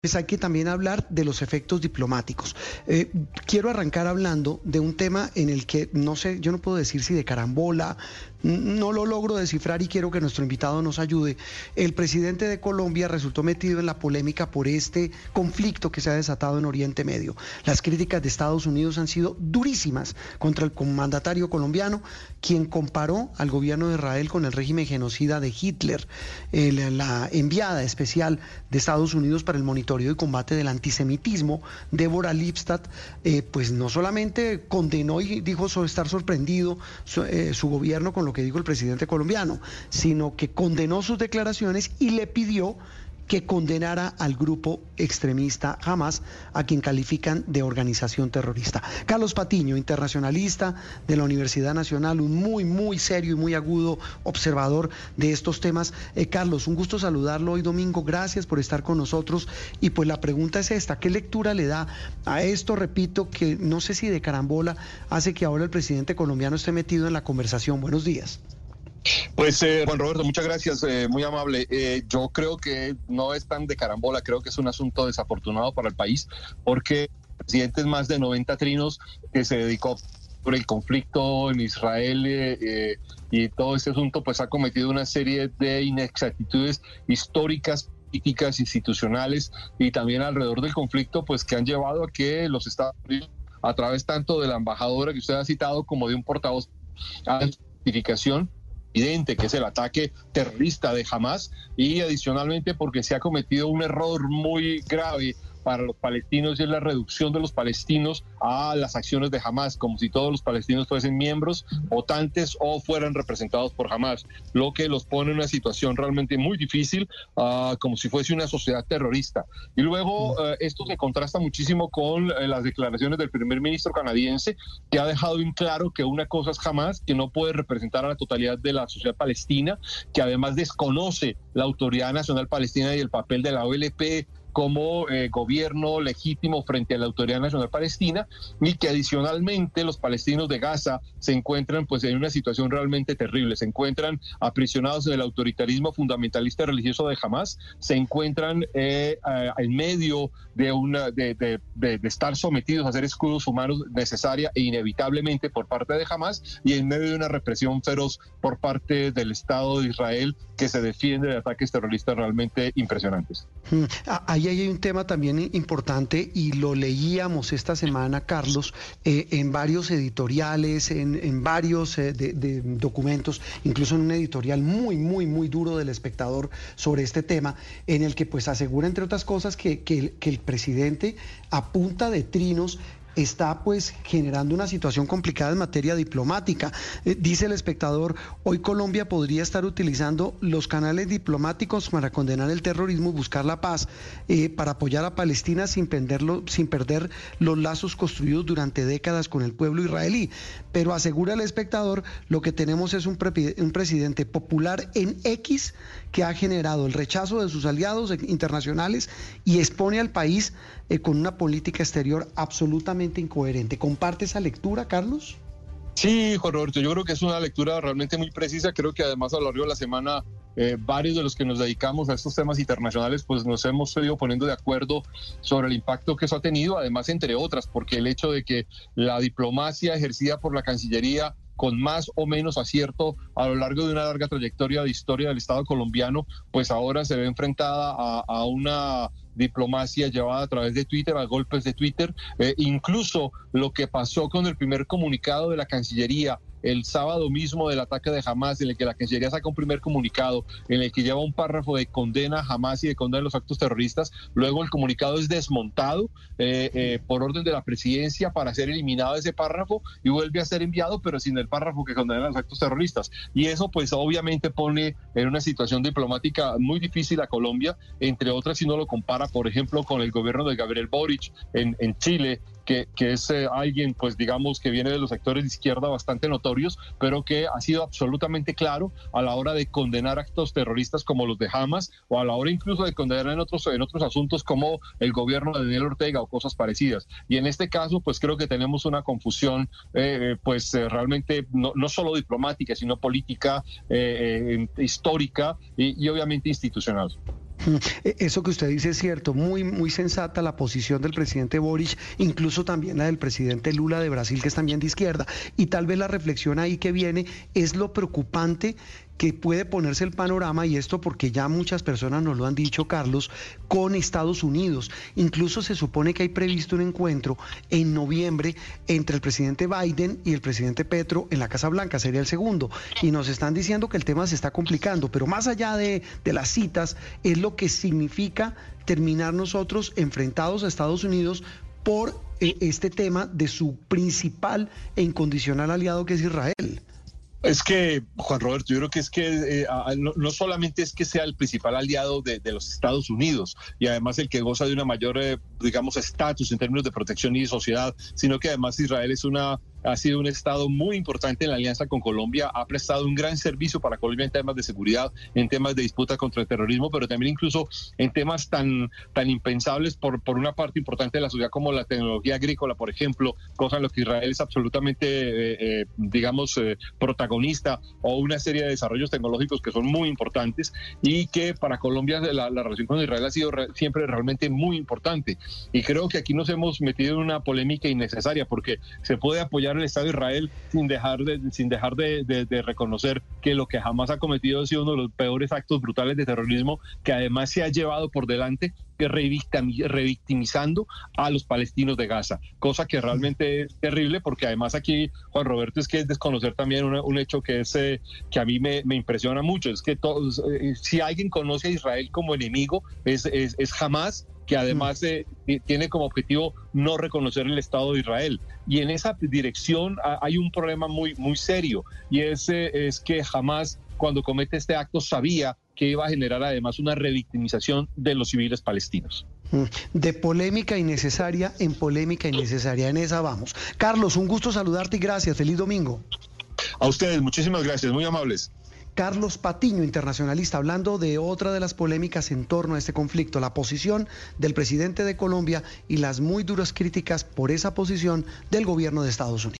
pues hay que también hablar de los efectos diplomáticos. Eh, quiero arrancar hablando de un tema en el que no sé, yo no puedo decir si de carambola, no lo logro descifrar y quiero que nuestro invitado nos ayude. El presidente de Colombia resultó metido en la polémica por este conflicto que se ha desatado en Oriente Medio. Las críticas de Estados Unidos han sido durísimas contra el mandatario colombiano, quien comparó al gobierno de Israel con el régimen genocida de Hitler. la enviada especial de Estados Unidos para el monitoreo y combate del antisemitismo, Débora Lipstadt, eh, pues no solamente condenó y dijo estar sorprendido eh, su gobierno con que dijo el presidente colombiano, sino que condenó sus declaraciones y le pidió que condenara al grupo extremista Hamas, a quien califican de organización terrorista. Carlos Patiño, internacionalista de la Universidad Nacional, un muy, muy serio y muy agudo observador de estos temas. Eh, Carlos, un gusto saludarlo hoy domingo. Gracias por estar con nosotros. Y pues la pregunta es esta, ¿qué lectura le da a esto, repito, que no sé si de carambola hace que ahora el presidente colombiano esté metido en la conversación? Buenos días. Pues eh, Juan Roberto, muchas gracias, eh, muy amable. Eh, yo creo que no es tan de carambola, creo que es un asunto desafortunado para el país, porque el presidente es más de 90 trinos que se dedicó por el conflicto en Israel y todo este asunto, pues ha cometido una serie de inexactitudes históricas políticas, institucionales y también alrededor del conflicto, pues que han llevado a que los Estados Unidos, a través tanto de la embajadora que usted ha citado como de un portavoz, a justificación evidente, que es el ataque terrorista de Hamas, y adicionalmente porque se ha cometido un error muy grave para los palestinos y es la reducción de los palestinos a las acciones de Hamas, como si todos los palestinos fuesen miembros, votantes o fueran representados por Hamas, lo que los pone en una situación realmente muy difícil, uh, como si fuese una sociedad terrorista. Y luego uh, esto se contrasta muchísimo con uh, las declaraciones del primer ministro canadiense, que ha dejado en claro que una cosa es Hamas, que no puede representar a la totalidad de la sociedad palestina, que además desconoce la autoridad nacional palestina y el papel de la OLP como eh, gobierno legítimo frente a la Autoridad Nacional Palestina y que adicionalmente los palestinos de Gaza se encuentran pues en una situación realmente terrible, se encuentran aprisionados en el autoritarismo fundamentalista religioso de Hamas, se encuentran eh, en medio de una de, de, de, estar sometidos a hacer escudos humanos necesaria e inevitablemente por parte de Hamas y en medio de una represión feroz por parte del Estado de Israel que se defiende de ataques terroristas realmente impresionantes. Hmm. Ahí hay un tema también importante y lo leíamos esta semana, Carlos, eh, en varios editoriales, en, varios eh, documentos, incluso en un editorial muy, muy, muy duro del espectador sobre este tema, en el que pues asegura, entre otras cosas, que, que el presidente apunta de trinos está pues generando una situación complicada en materia diplomática. Eh, dice el espectador, hoy Colombia podría estar utilizando los canales diplomáticos para condenar el terrorismo buscar la paz, eh, para apoyar a Palestina sin, sin perder los lazos construidos durante décadas con el pueblo israelí. Pero asegura el espectador, lo que tenemos es un, un presidente popular en X que ha generado el rechazo de sus aliados internacionales y expone al país eh, con una política exterior absolutamente incoherente. ¿Comparte esa lectura, Carlos? Sí, Juan Roberto, yo creo que es una lectura realmente muy precisa. Creo que además a lo largo de la semana eh, varios de los que nos dedicamos a estos temas internacionales, pues nos hemos ido poniendo de acuerdo sobre el impacto que eso ha tenido, además entre otras, porque el hecho de que la diplomacia ejercida por la Cancillería con más o menos acierto a lo largo de una larga trayectoria de historia del Estado colombiano, pues ahora se ve enfrentada a, una diplomacia llevada a través de Twitter, a golpes de Twitter, eh, incluso lo que pasó con el primer comunicado de la Cancillería el sábado mismo del ataque de Hamas, en el que la Cancillería saca un primer comunicado, en el que lleva un párrafo de condena a Hamas y de condena a los actos terroristas. Luego el comunicado es desmontado eh, eh, por orden de la presidencia para ser eliminado ese párrafo y vuelve a ser enviado, pero sin el párrafo que condena a los actos terroristas. Y eso pues obviamente pone en una situación diplomática muy difícil a Colombia, entre otras si uno lo compara, por ejemplo, con el gobierno de Gabriel Boric en, en Chile, que, es eh, alguien, pues digamos, que viene de los sectores de izquierda bastante notorios, pero que ha sido absolutamente claro a la hora de condenar actos terroristas como los de Hamas o a la hora incluso de condenar en otros, en otros asuntos como el gobierno de Daniel Ortega o cosas parecidas. Y en este caso, pues creo que tenemos una confusión, eh, pues eh, realmente no, no, solo diplomática, sino política, histórica y obviamente institucional. Mm, e, eso que usted dice es cierto, muy, muy sensata la posición del presidente Boric, incluso también la del presidente Lula de Brasil, que es también de izquierda. Y tal vez la reflexión ahí que viene es lo preocupante que puede ponerse el panorama, y esto porque ya muchas personas nos lo han dicho, Carlos, con Estados Unidos. Incluso se supone que hay previsto un encuentro en noviembre entre el presidente Biden y el presidente Petro en la Casa Blanca, sería el segundo. Y nos están diciendo que el tema se está complicando, pero más allá de, de las citas, es lo que significa terminar nosotros enfrentados a Estados Unidos por eh, este tema de su principal e incondicional aliado que es Israel. Es que, Juan Roberto, yo creo que es que eh, no, solamente es que sea el principal aliado de, los Estados Unidos y además el que goza de una mayor, eh, digamos, estatus en términos de protección y sociedad, sino que además Israel es una ha sido un Estado muy importante en la alianza con Colombia, ha prestado un gran servicio para Colombia en temas de seguridad, en temas de disputa contra el terrorismo, pero también incluso en temas tan, tan impensables por, por una parte importante de la sociedad como la tecnología agrícola, por ejemplo, cosa en lo que Israel es absolutamente, eh, eh, digamos, eh, protagonista, o una serie de desarrollos tecnológicos que son muy importantes y que para Colombia la, la relación con Israel ha sido siempre realmente muy importante. Y creo que aquí nos hemos metido en una polémica innecesaria porque se puede apoyar el Estado de Israel sin dejar, de, sin dejar de, reconocer que lo que jamás ha cometido ha sido uno de los peores actos brutales de terrorismo que además se ha llevado por delante revictimizando a los palestinos de Gaza, cosa que realmente es terrible porque además aquí, Juan Roberto, es que es desconocer también un, hecho que es eh, que a mí me, impresiona mucho, es que todos, eh, si alguien conoce a Israel como enemigo, es, es, es jamás que además eh, tiene como objetivo no reconocer el Estado de Israel. Y en esa dirección hay un problema muy, muy serio, y ese es que jamás cuando comete este acto sabía que iba a generar además una revictimización de los civiles palestinos. De polémica innecesaria en polémica innecesaria. En esa vamos. Carlos, un gusto saludarte y gracias. Feliz domingo. A ustedes, muchísimas gracias, muy amables. Carlos Patiño, internacionalista, hablando de otra de las polémicas en torno a este conflicto, la posición del presidente de Colombia y las muy duras críticas por esa posición del gobierno de Estados Unidos.